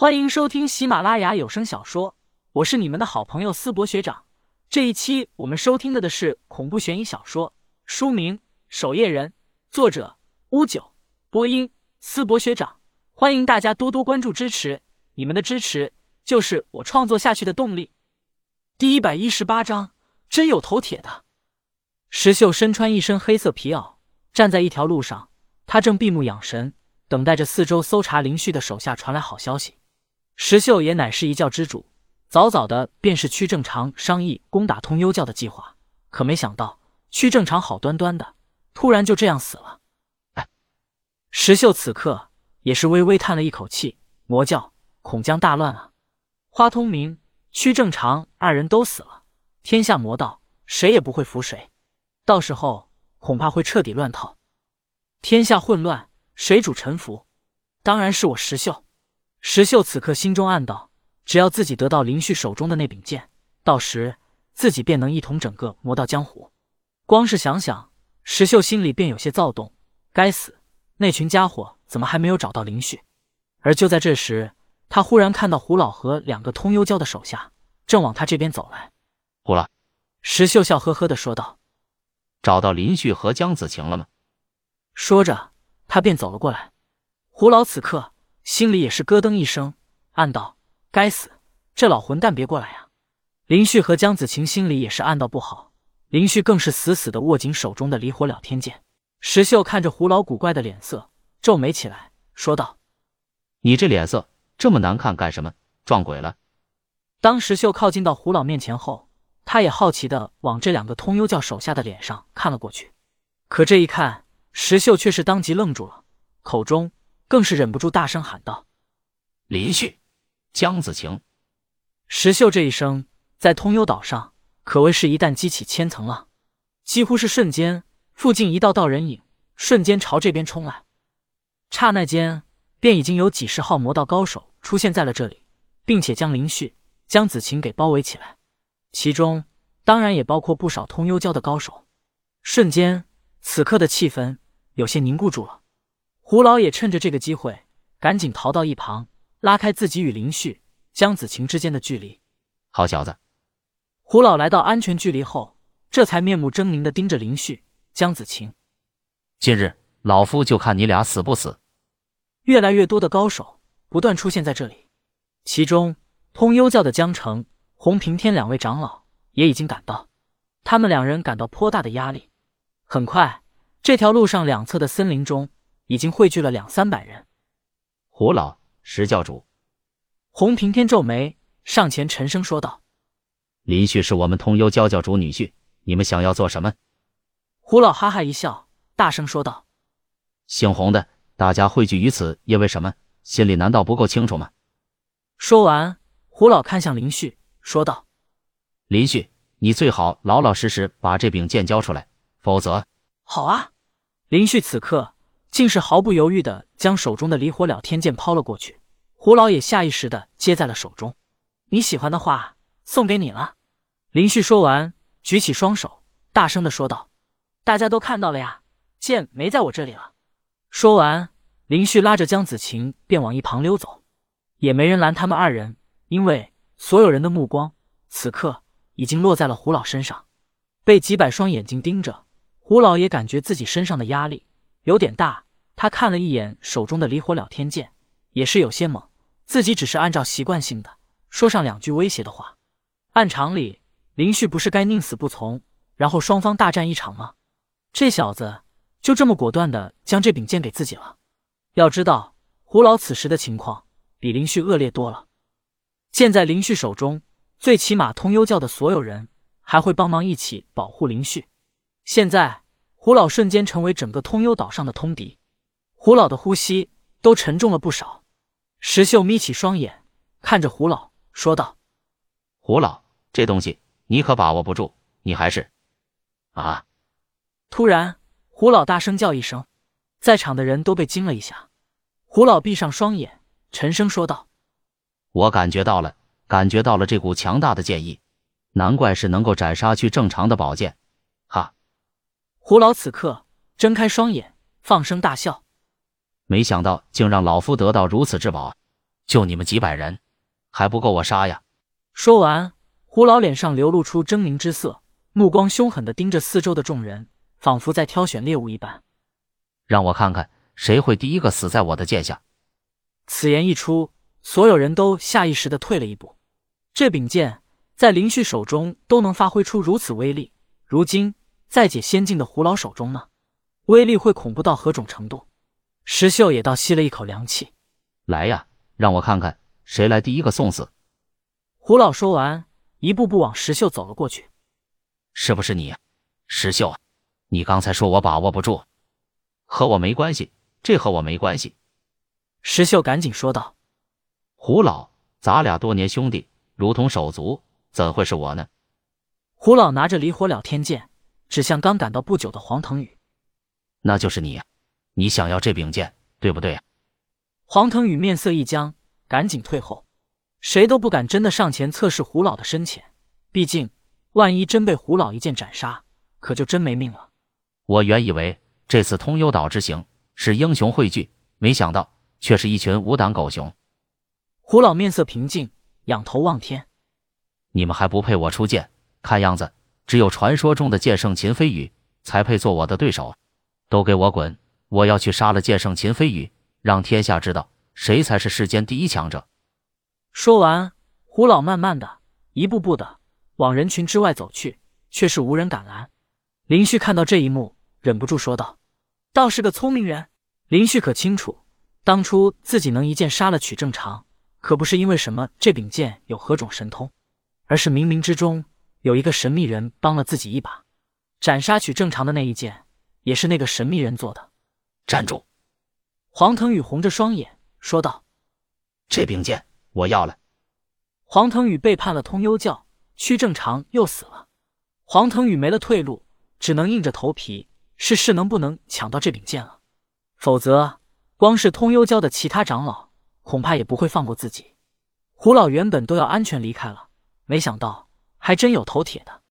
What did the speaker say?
欢迎收听喜马拉雅有声小说，我是你们的好朋友思博学长。这一期我们收听的的是恐怖悬疑小说，书名《守夜人》，作者乌九，播音思博学长。欢迎大家多多关注支持，你们的支持就是我创作下去的动力。第一百一十八章，真有头铁的。石秀身穿一身黑色皮袄，站在一条路上，他正闭目养神，等待着四周搜查林旭的手下传来好消息。石秀也乃是一教之主，早早的便是屈正常商议攻打通幽教的计划。可没想到，屈正常好端端的，突然就这样死了。哎，石秀此刻也是微微叹了一口气：魔教恐将大乱啊！花通明、屈正常二人都死了，天下魔道谁也不会服谁，到时候恐怕会彻底乱套，天下混乱，谁主沉浮？当然是我石秀。石秀此刻心中暗道：只要自己得到林旭手中的那柄剑，到时自己便能一统整个魔道江湖。光是想想，石秀心里便有些躁动。该死，那群家伙怎么还没有找到林旭？而就在这时，他忽然看到胡老和两个通幽教的手下正往他这边走来。胡老，石秀笑呵呵的说道：“找到林旭和江子晴了吗？”说着，他便走了过来。胡老此刻。心里也是咯噔一声，暗道：“该死，这老混蛋别过来呀！”林旭和江子晴心里也是暗道不好，林旭更是死死的握紧手中的离火了天剑。石秀看着胡老古怪的脸色，皱眉起来，说道：“你这脸色这么难看干什么？撞鬼了？”当石秀靠近到胡老面前后，他也好奇的往这两个通幽教手下的脸上看了过去，可这一看，石秀却是当即愣住了，口中。更是忍不住大声喊道：“林旭，江子晴，石秀！”这一声在通幽岛上可谓是一旦激起千层浪，几乎是瞬间，附近一道道人影瞬间朝这边冲来，刹那间便已经有几十号魔道高手出现在了这里，并且将林旭、江子晴给包围起来，其中当然也包括不少通幽教的高手。瞬间，此刻的气氛有些凝固住了。胡老也趁着这个机会，赶紧逃到一旁，拉开自己与林旭、江子晴之间的距离。好小子！胡老来到安全距离后，这才面目狰狞的盯着林旭、江子晴。今日老夫就看你俩死不死！越来越多的高手不断出现在这里，其中通幽教的江城、洪平天两位长老也已经赶到，他们两人感到颇大的压力。很快，这条路上两侧的森林中。已经汇聚了两三百人。胡老，石教主，洪平天皱眉，上前沉声说道：“林旭是我们通幽教教主女婿，你们想要做什么？”胡老哈哈一笑，大声说道：“姓洪的，大家汇聚于此，因为什么？心里难道不够清楚吗？”说完，胡老看向林旭，说道：“林旭，你最好老老实实把这柄剑交出来，否则……好啊！”林旭此刻。竟是毫不犹豫的将手中的离火了天剑抛了过去，胡老也下意识的接在了手中。你喜欢的话，送给你了。林旭说完，举起双手，大声的说道：“大家都看到了呀，剑没在我这里了。”说完，林旭拉着江子晴便往一旁溜走，也没人拦他们二人，因为所有人的目光此刻已经落在了胡老身上，被几百双眼睛盯着，胡老也感觉自己身上的压力。有点大，他看了一眼手中的离火了天剑，也是有些懵。自己只是按照习惯性的说上两句威胁的话。按常理，林旭不是该宁死不从，然后双方大战一场吗？这小子就这么果断的将这柄剑给自己了。要知道，胡老此时的情况比林旭恶劣多了。剑在林旭手中，最起码通幽教的所有人还会帮忙一起保护林旭。现在。胡老瞬间成为整个通幽岛上的通敌，胡老的呼吸都沉重了不少。石秀眯起双眼，看着胡老说道：“胡老，这东西你可把握不住，你还是……啊！”突然，胡老大声叫一声，在场的人都被惊了一下。胡老闭上双眼，沉声说道：“我感觉到了，感觉到了这股强大的剑意，难怪是能够斩杀去正常的宝剑。”胡老此刻睁开双眼，放声大笑，没想到竟让老夫得到如此至宝。就你们几百人，还不够我杀呀！说完，胡老脸上流露出狰狞之色，目光凶狠的盯着四周的众人，仿佛在挑选猎物一般。让我看看谁会第一个死在我的剑下。此言一出，所有人都下意识的退了一步。这柄剑在林旭手中都能发挥出如此威力，如今在解仙境的胡老手中呢，威力会恐怖到何种程度？石秀也倒吸了一口凉气。来呀，让我看看谁来第一个送死。胡老说完，一步步往石秀走了过去。是不是你，石秀？你刚才说我把握不住，和我没关系，这和我没关系。石秀赶紧说道：“胡老，咱俩多年兄弟，如同手足，怎会是我呢？”胡老拿着离火了天剑，指向刚赶到不久的黄腾宇：“那就是你，你想要这柄剑，对不对？”黄腾宇面色一僵，赶紧退后。谁都不敢真的上前测试胡老的深浅，毕竟万一真被胡老一剑斩杀，可就真没命了。我原以为这次通幽岛之行是英雄汇聚，没想到。却是一群无胆狗熊。胡老面色平静，仰头望天：“你们还不配我出剑，看样子只有传说中的剑圣秦飞宇才配做我的对手。都给我滚！我要去杀了剑圣秦飞宇，让天下知道谁才是世间第一强者。”说完，胡老慢慢的一步步的往人群之外走去，却是无人敢拦。林旭看到这一幕，忍不住说道：“倒是个聪明人。”林旭可清楚。当初自己能一剑杀了曲正常，可不是因为什么这柄剑有何种神通，而是冥冥之中有一个神秘人帮了自己一把。斩杀曲正常的那一剑，也是那个神秘人做的。站住！黄腾宇红着双眼说道：“这柄剑我要了。”黄腾宇背叛了通幽教，屈正常又死了，黄腾宇没了退路，只能硬着头皮试试能不能抢到这柄剑了，否则。光是通幽教的其他长老，恐怕也不会放过自己。胡老原本都要安全离开了，没想到还真有头铁的。